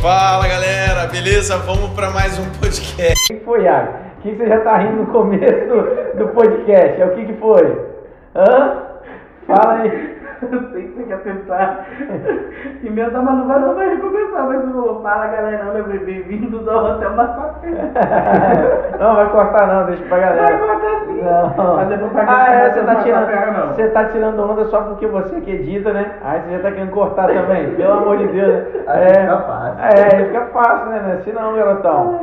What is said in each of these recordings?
Fala galera, beleza? Vamos para mais um podcast. O que foi, Iago? O que você já tá rindo no começo do, do podcast? É o que que foi? Hã? Fala aí. Eu sei que você quer tentar inventar, mas não vai, não vai recomeçar. Mas você falou, fala galera, olha, bem-vindos ao Hotel Massacre. Não, vai cortar não, deixa pra galera. Vai cortar sim. Não. Mas depois vai Ah, é, você tá, tirando, você tá tirando onda só porque você que edita, né? Aí você já tá querendo cortar também, pelo amor de Deus. né? Aí é, fica fácil. É, aí fica fácil, né? Não é assim não, garotão.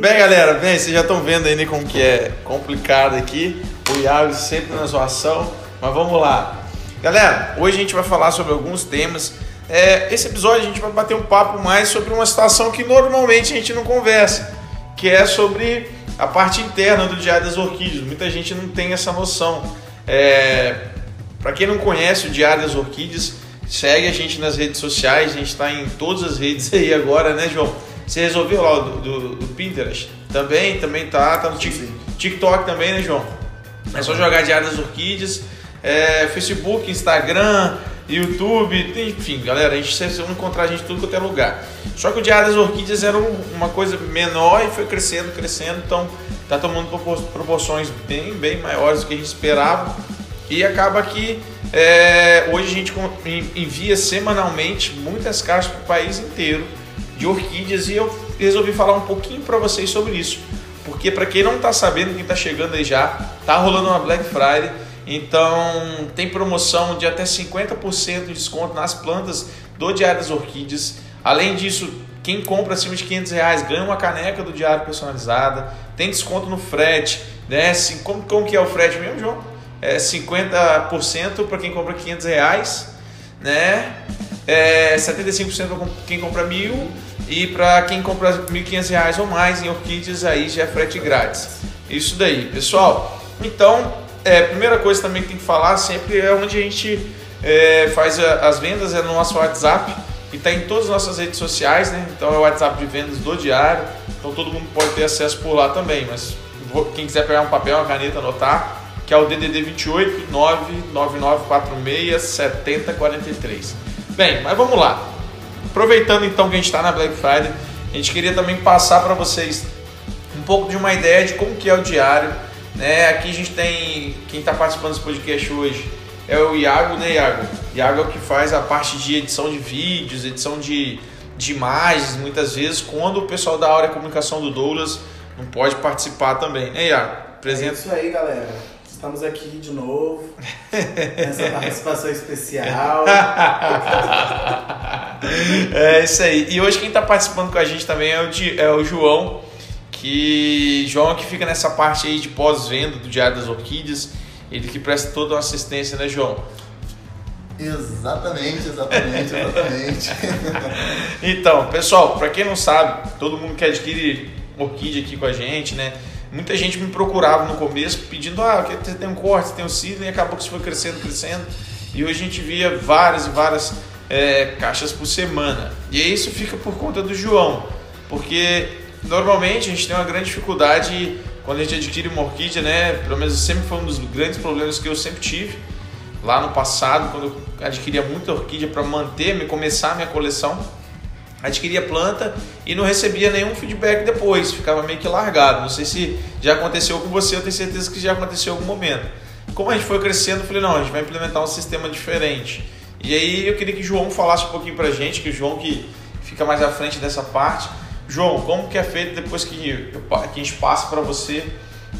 Bem galera, bem, vocês já estão vendo aí né, como que é complicado aqui. O Iago sempre na zoação, mas vamos lá. Galera, hoje a gente vai falar sobre alguns temas. É, esse episódio a gente vai bater um papo mais sobre uma situação que normalmente a gente não conversa, que é sobre a parte interna do Diário das Orquídeas. Muita gente não tem essa noção. É, para quem não conhece o Diário das Orquídeas, segue a gente nas redes sociais, a gente está em todas as redes aí agora, né, João? Você resolveu lá do, do, do Pinterest? Também, também tá, tá no Tik- TikTok também, né, João? É só jogar Diário das Orquídeas, é, Facebook, Instagram, YouTube, enfim, galera, a gente vão encontrar a gente em tudo quanto é lugar. Só que o Diário das Orquídeas era um- uma coisa menor e foi crescendo, crescendo, então tá tomando propor- proporções bem, bem maiores do que a gente esperava. E acaba que é, hoje a gente envia semanalmente muitas caixas para o país inteiro de orquídeas e eu resolvi falar um pouquinho para vocês sobre isso. Porque para quem não está sabendo, quem está chegando aí já, tá rolando uma Black Friday, então tem promoção de até 50% de desconto nas plantas do Diário das Orquídeas. Além disso, quem compra acima de 500 reais ganha uma caneca do Diário personalizada, tem desconto no frete, né? Assim, como, como que é o frete mesmo, João? É 50% para quem compra 500 reais, né? É 75% para quem compra mil e para quem compra 1.500 reais ou mais em orquídeas aí já é frete grátis. Isso daí, pessoal. Então, é, primeira coisa também que tem que falar sempre é onde a gente é, faz as vendas é no nosso WhatsApp e está em todas as nossas redes sociais, né? Então é o WhatsApp de vendas do diário. Então todo mundo pode ter acesso por lá também, mas quem quiser pegar um papel, uma caneta, anotar, que é o DDD 28 99946 7043. Bem, mas vamos lá. Aproveitando então que a gente está na Black Friday, a gente queria também passar para vocês um pouco de uma ideia de como que é o diário. Né? Aqui a gente tem quem está participando desse podcast hoje é o Iago, né, Iago? Iago é o que faz a parte de edição de vídeos, edição de, de imagens, muitas vezes, quando o pessoal da área de comunicação do Douglas não pode participar também, né, Iago? É Presente. isso aí, galera. Estamos aqui de novo. Nessa participação especial. é isso aí. E hoje quem está participando com a gente também é o, é o João, que João é que fica nessa parte aí de pós-venda do Diário das Orquídeas, ele que presta toda a assistência, né, João? Exatamente, exatamente, exatamente. Então, pessoal, para quem não sabe, todo mundo que adquire orquídea aqui com a gente, né? Muita gente me procurava no começo pedindo, ah, você tem um corte, tem um cílio, e acabou que isso foi crescendo, crescendo. E hoje a gente via várias e várias é, caixas por semana. E isso fica por conta do João, porque normalmente a gente tem uma grande dificuldade quando a gente adquire uma orquídea, né? Pelo menos sempre foi um dos grandes problemas que eu sempre tive lá no passado, quando eu adquiria muita orquídea para manter, me começar a minha coleção, adquiria planta e não recebia nenhum feedback depois, ficava meio que largado. Não sei se já aconteceu com você, eu tenho certeza que já aconteceu em algum momento. Como a gente foi crescendo, eu falei, não, a gente vai implementar um sistema diferente. E aí eu queria que o João falasse um pouquinho pra gente, que o João que fica mais à frente dessa parte. João, como que é feito depois que, que a gente passa para você,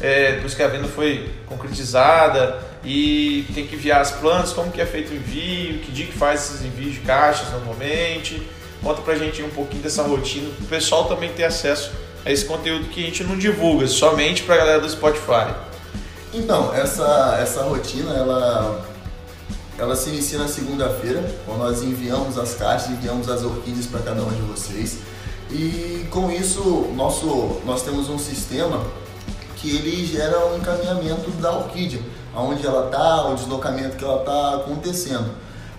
é, depois que a venda foi concretizada e tem que enviar as plantas, como que é feito o envio, que dia que faz esses envios de caixas normalmente? Conta pra gente um pouquinho dessa rotina, para o pessoal também ter acesso a esse conteúdo que a gente não divulga, somente pra galera do Spotify. Então, essa, essa rotina, ela, ela se inicia na segunda-feira, quando nós enviamos as caixas, enviamos as orquídeas para cada um de vocês. E com isso, nosso, nós temos um sistema que ele gera um encaminhamento da orquídea, aonde ela está, o deslocamento que ela está acontecendo.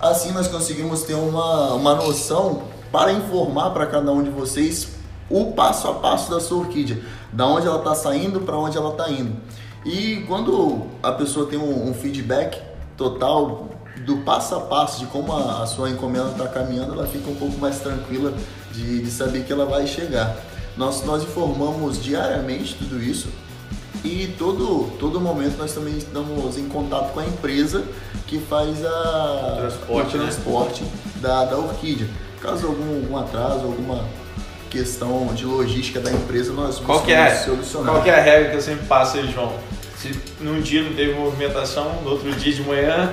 Assim nós conseguimos ter uma, uma noção para informar para cada um de vocês o passo a passo da sua orquídea, da onde ela está saindo para onde ela está indo. E quando a pessoa tem um, um feedback total do passo a passo de como a, a sua encomenda está caminhando, ela fica um pouco mais tranquila de, de saber que ela vai chegar. Nós, nós informamos diariamente tudo isso e todo, todo momento nós também estamos em contato com a empresa que faz a, O transporte, o né? transporte da, da orquídea. Caso algum, algum atraso, alguma questão de logística da empresa, nós Qual que é? solucionar. Qual que é a regra que eu sempre passo aí, João? Se num dia não teve movimentação, no outro dia de manhã,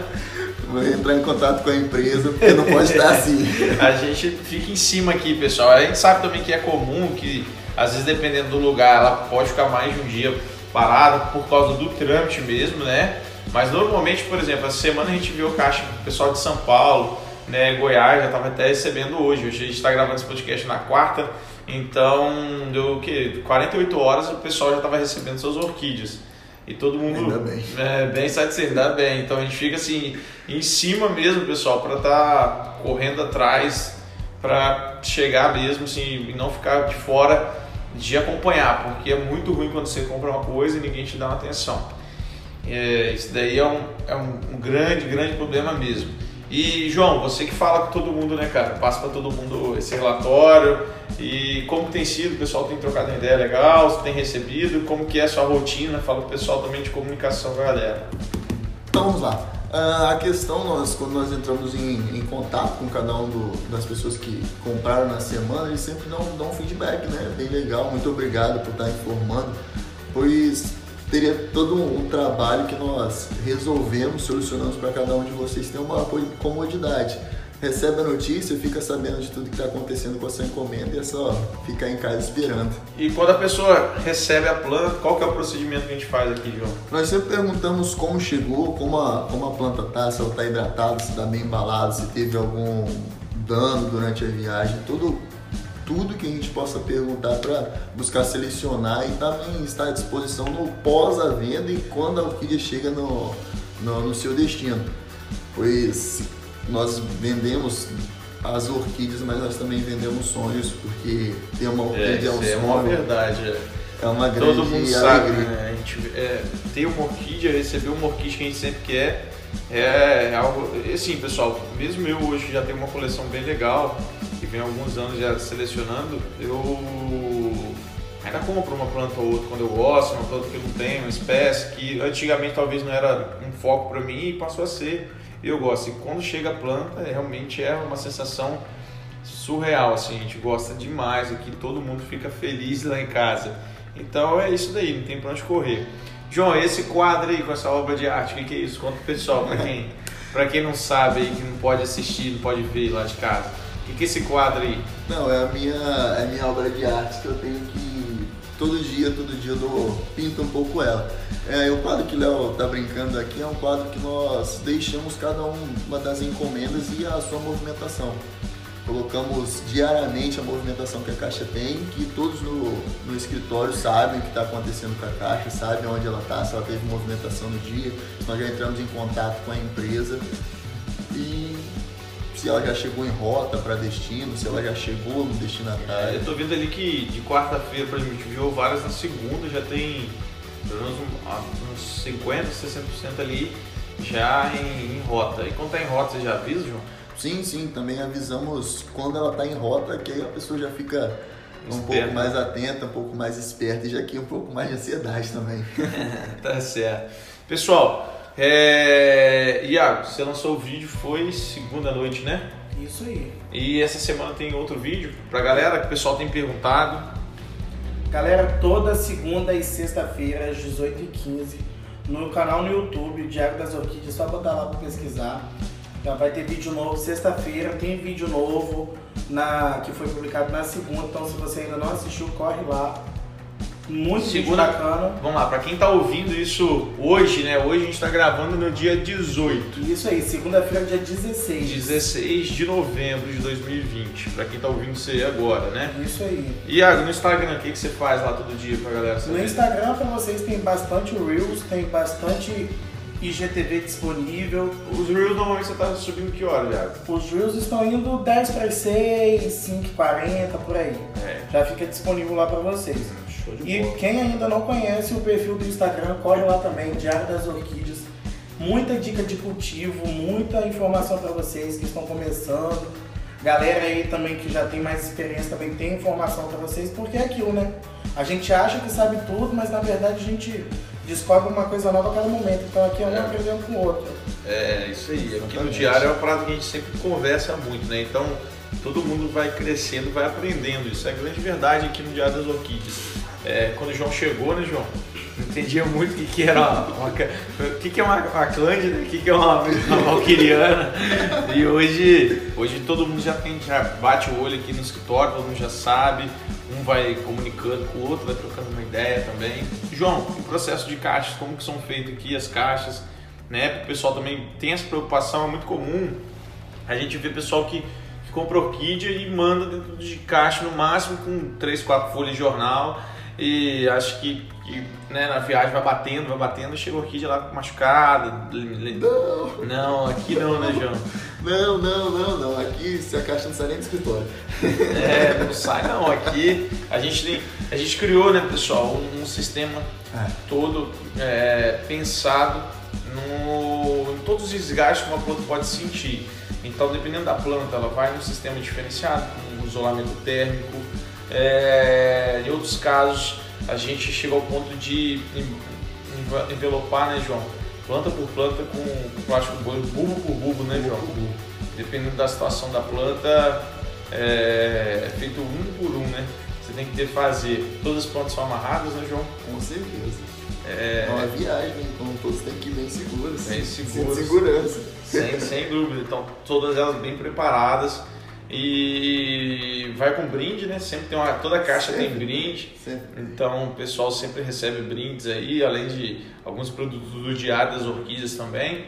Vou entrar em contato com a empresa, porque não pode estar assim. a gente fica em cima aqui, pessoal. A gente sabe também que é comum que, às vezes, dependendo do lugar, ela pode ficar mais de um dia parada por causa do trâmite mesmo, né? Mas normalmente, por exemplo, essa semana a gente viu caixa do pessoal de São Paulo, né? Goiás já estava até recebendo hoje. Hoje a gente está gravando esse podcast na quarta, então deu o quê? 48 horas o pessoal já estava recebendo suas orquídeas. E todo mundo Ainda bem. É, bem satisfeito, ainda bem. Então a gente fica assim, em cima mesmo, pessoal, para estar correndo atrás, para chegar mesmo assim, e não ficar de fora de acompanhar, porque é muito ruim quando você compra uma coisa e ninguém te dá uma atenção. É, isso daí é um, é um, um grande, grande problema mesmo. E João, você que fala com todo mundo, né, cara? Passa para todo mundo esse relatório e como tem sido, o pessoal tem trocado uma ideia legal, você tem recebido, como que é a sua rotina, fala pro pessoal também de comunicação com a galera. Então vamos lá. Ah, a questão, nós, quando nós entramos em, em contato com cada um do- das pessoas que compraram na semana, eles sempre dão, dão um feedback, né? Bem legal, muito obrigado por estar informando, pois teria todo um, um trabalho que nós resolvemos, solucionamos para cada um de vocês ter uma co- comodidade. Recebe a notícia, fica sabendo de tudo que está acontecendo com a sua encomenda e é só ficar em casa esperando. E quando a pessoa recebe a planta, qual que é o procedimento que a gente faz aqui, João? Nós sempre perguntamos como chegou, como a, como a planta tá, se ela está hidratada, se está bem embalada, se teve algum dano durante a viagem, tudo, tudo que a gente possa perguntar para buscar selecionar e também estar à disposição no pós a venda e quando a orquídea chega no, no, no seu destino. Pois nós vendemos as orquídeas, mas nós também vendemos sonhos, porque ter uma orquídea é, um isso é uma sonho, verdade. é. é uma grande Todo mundo sabe, alegria. né? A gente é, ter uma orquídea, receber uma orquídea que a gente sempre quer, é algo. e Assim, pessoal, mesmo eu hoje já tenho uma coleção bem legal, há alguns anos já selecionando, eu ainda compro uma planta ou outra quando eu gosto, uma planta que eu não tenho, uma espécie que antigamente talvez não era um foco para mim e passou a ser. Eu gosto. E quando chega a planta, realmente é uma sensação surreal, assim, a gente gosta demais aqui, todo mundo fica feliz lá em casa. Então é isso daí, não tem pra onde correr. João, esse quadro aí com essa obra de arte, o que, que é isso? Conta pro pessoal, pra quem, pra quem não sabe aí, que não pode assistir, não pode ver lá de casa. O que, esse quadro aí? Não, é a minha, é a minha obra de arte que eu tenho que todo dia, todo dia eu dou, pinto um pouco ela. É, o quadro que o Léo tá brincando aqui é um quadro que nós deixamos cada um- uma das encomendas e a sua movimentação. Colocamos diariamente a movimentação que a caixa tem, que todos no, no escritório sabem o que está acontecendo com a caixa, sabem onde ela está, se ela teve movimentação no dia. Nós já entramos em contato com a empresa e se ela já chegou em rota para destino, se ela já chegou no É, destinatário. eu tô vendo ali que de quarta-feira, por exemplo, gente viu várias na segunda, já tem pelo menos ah, uns 50, 60% ali já em, em rota. E quando tá em rota, você já avisa, João? Sim, sim, também avisamos quando ela está em rota, que aí a pessoa já fica um Esperta. pouco mais atenta, um pouco mais esperta e já cria um pouco mais de ansiedade também. Tá certo. Pessoal, é... Iago, você lançou o vídeo, foi segunda noite, né? Isso aí. E essa semana tem outro vídeo pra galera que o pessoal tem perguntado. Galera, toda segunda e sexta-feira, às 18h15, no canal no YouTube, Diário das Orquídeas, só botar lá para pesquisar. Já vai ter vídeo novo sexta-feira, tem vídeo novo na, que foi publicado na segunda, então se você ainda não assistiu, corre lá. Muito Segunda- bacana. Vamos lá, pra quem tá ouvindo isso hoje, né? Hoje a gente tá gravando no dia 18. Isso aí, segunda-feira, dia 16. 16 de novembro de 2020, pra quem tá ouvindo isso aí agora, né? Isso aí. Iago, no Instagram, o que, que você faz lá todo dia pra galera saber? No Instagram para vocês tem bastante Reels, tem bastante IGTV disponível. Os Reels normalmente você tá subindo que hora, Iago? Os Reels estão indo 10 para 6, 5 40 por aí. É, Já fica disponível lá para vocês. E bola. quem ainda não conhece o perfil do Instagram, corre lá também, Diário das Orquídeas. muita dica de cultivo, muita informação para vocês que estão começando. Galera aí também que já tem mais experiência também tem informação para vocês, porque é aquilo, né? A gente acha que sabe tudo, mas na verdade a gente descobre uma coisa nova a cada momento. Então aqui é um É. aprendendo com o outro. É, isso aí. Aqui no Exatamente. diário é uma parada que a gente sempre conversa muito, né? Então todo mundo vai crescendo, vai aprendendo. Isso é a grande verdade aqui no Diário das Orquídeas. É, quando o João chegou, né, João? Não entendia muito o que, que era uma, o que, que é uma, uma cândida, o que, que é uma, uma valquiriana. E hoje, hoje todo mundo já tem, já bate o olho aqui no escritório, todo mundo já sabe, um vai comunicando com o outro, vai trocando uma ideia também. João, o processo de caixas, como que são feitas aqui as caixas, né? O pessoal também tem essa preocupação, é muito comum. A gente vê pessoal que, que compra orquídea e manda dentro de caixa no máximo com três, quatro folhas de jornal e acho que, que, né, na viagem vai batendo, vai batendo, chega a orquídea lá li- Não, Não, aqui não, né, João? não, não, não, não. Aqui se a caixa não sai nem do escritório. É, não sai não. Aqui a gente tem, a gente criou, né, pessoal, um, um sistema É. todo é, pensado no, em todos os desgastes que uma planta pode sentir. Então, dependendo da planta, ela vai num sistema diferenciado, com um isolamento térmico. É, em outros casos, a gente chega ao ponto de envelopar, né, João? Planta por planta com plástico bolha, bulbo por bulbo, né, João? Dependendo da situação da planta, é, é feito um por um, né? Você tem que ter fazer. Todas as plantas são amarradas, né, João? Com certeza. É, É uma viagem, então todos têm que ir bem seguros. Bem seguros. Sem segurança. sem, sem dúvida. Então, todas elas bem preparadas. E vai com brinde, né? Sempre tem uma. Toda caixa tem Sempre. brinde. Sempre. Então o pessoal sempre recebe brindes aí, além de alguns produtos do diário das orquídeas também.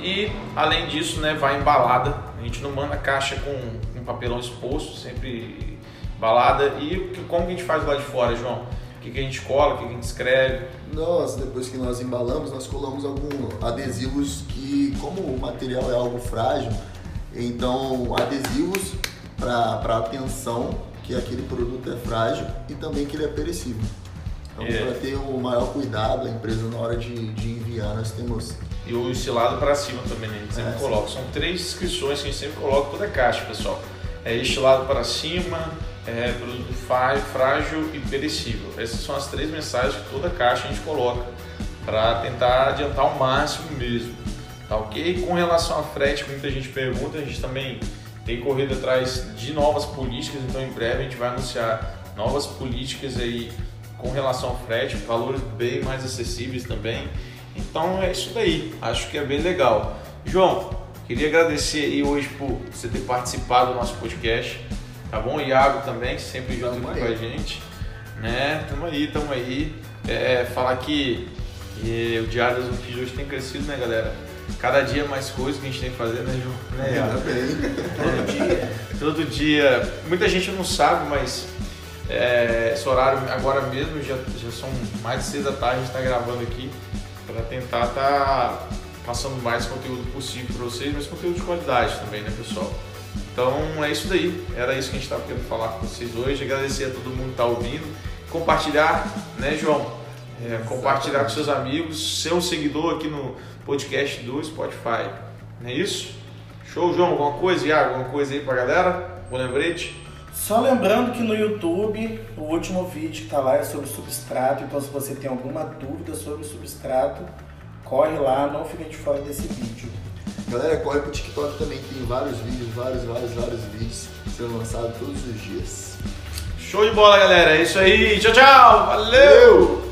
E além disso, né, vai embalada. A gente não manda caixa com, com papelão exposto, sempre embalada. E como que a gente faz lá de fora, João? O que, que a gente cola, o que, que a gente escreve? Nós, depois que nós embalamos, nós colamos alguns adesivos que, como o material é algo frágil, então adesivos para atenção que aquele produto é frágil e também que ele é perecível. Então, É. para ter o maior cuidado, a empresa na hora de, de enviar, nós temos E o estilado para cima também, né? A gente sempre É, sim. coloca. São três inscrições que a gente sempre coloca toda a caixa, pessoal. É estilado para cima, é produto frá- frágil e perecível. Essas são as três mensagens que toda caixa a gente coloca para tentar adiantar o máximo mesmo. Tá ok? Com relação a frete, muita gente pergunta, a gente também tem corrido atrás de novas políticas, então em breve a gente vai anunciar novas políticas aí com relação ao frete, valores bem mais acessíveis também. Então é isso daí, acho que é bem legal. João, queria agradecer aí hoje por você ter participado do nosso podcast, tá bom? Iago também, sempre junto aqui com a gente, né? Tamo aí, tamo aí. É, falar que, que o Diário das Orquídeas hoje tem crescido, né, galera? Cada dia mais coisas que a gente tem que fazer, né, João? Né. Todo dia. Todo dia. Muita gente não sabe, mas é, esse horário agora mesmo já, já são mais de seis da tarde, a gente está gravando aqui para tentar estar passando mais conteúdo possível para vocês, mas conteúdo de qualidade também, né, pessoal? Então é isso daí. Era isso que a gente estava querendo falar com vocês hoje. Agradecer a todo mundo que está ouvindo. Compartilhar, né, João? É, compartilhar com seus amigos, ser um seguidor aqui no podcast do Spotify. Não é isso? Show, João? Alguma coisa, Iago? Alguma coisa aí pra galera? Um lembrete? Só lembrando que no YouTube, o último vídeo que tá lá é sobre substrato, então se você tem alguma dúvida sobre o substrato, corre lá, não fica de fora desse vídeo. Galera, corre pro TikTok também, que tem vários vídeos, vários, vários, vários vídeos sendo lançados todos os dias. Show de bola, galera. É isso aí. Tchau, tchau. Valeu!